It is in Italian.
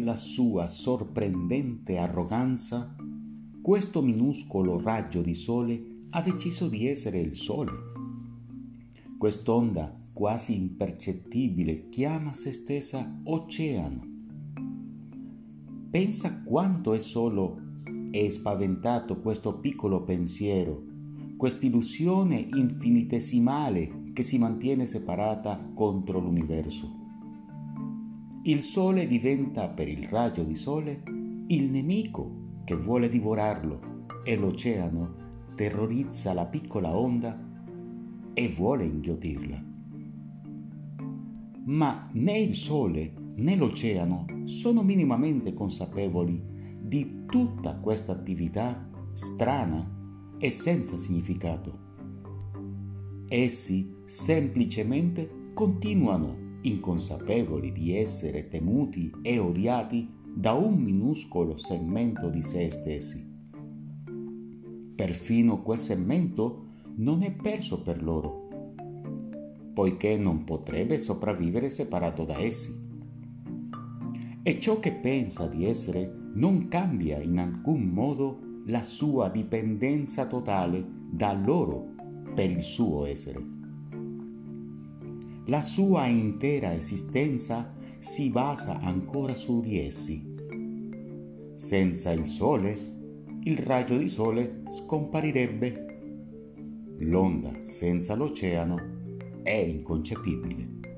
la sua sorprendente arroganza, questo minuscolo raggio di sole ha deciso di essere il sole. Quest'onda quasi impercettibile chiama se stessa oceano. Pensa quanto è solo e spaventato questo piccolo pensiero, quest'illusione infinitesimale che si mantiene separata contro l'universo. Il sole diventa per il raggio di sole il nemico che vuole divorarlo e l'oceano terrorizza la piccola onda e vuole inghiotirla. Ma né il sole né l'oceano sono minimamente consapevoli di tutta questa attività strana e senza significato. Essi semplicemente continuano inconsapevoli di essere temuti e odiati da un minuscolo segmento di se stessi. Perfino quel segmento non è perso per loro, poiché non potrebbe sopravvivere separato da essi. E ciò che pensa di essere non cambia in alcun modo la sua dipendenza totale da loro per il suo essere. La sua intera esistenza si basa ancora su di essi. Senza il sole, il raggio di sole scomparirebbe. L'onda senza l'oceano è inconcepibile.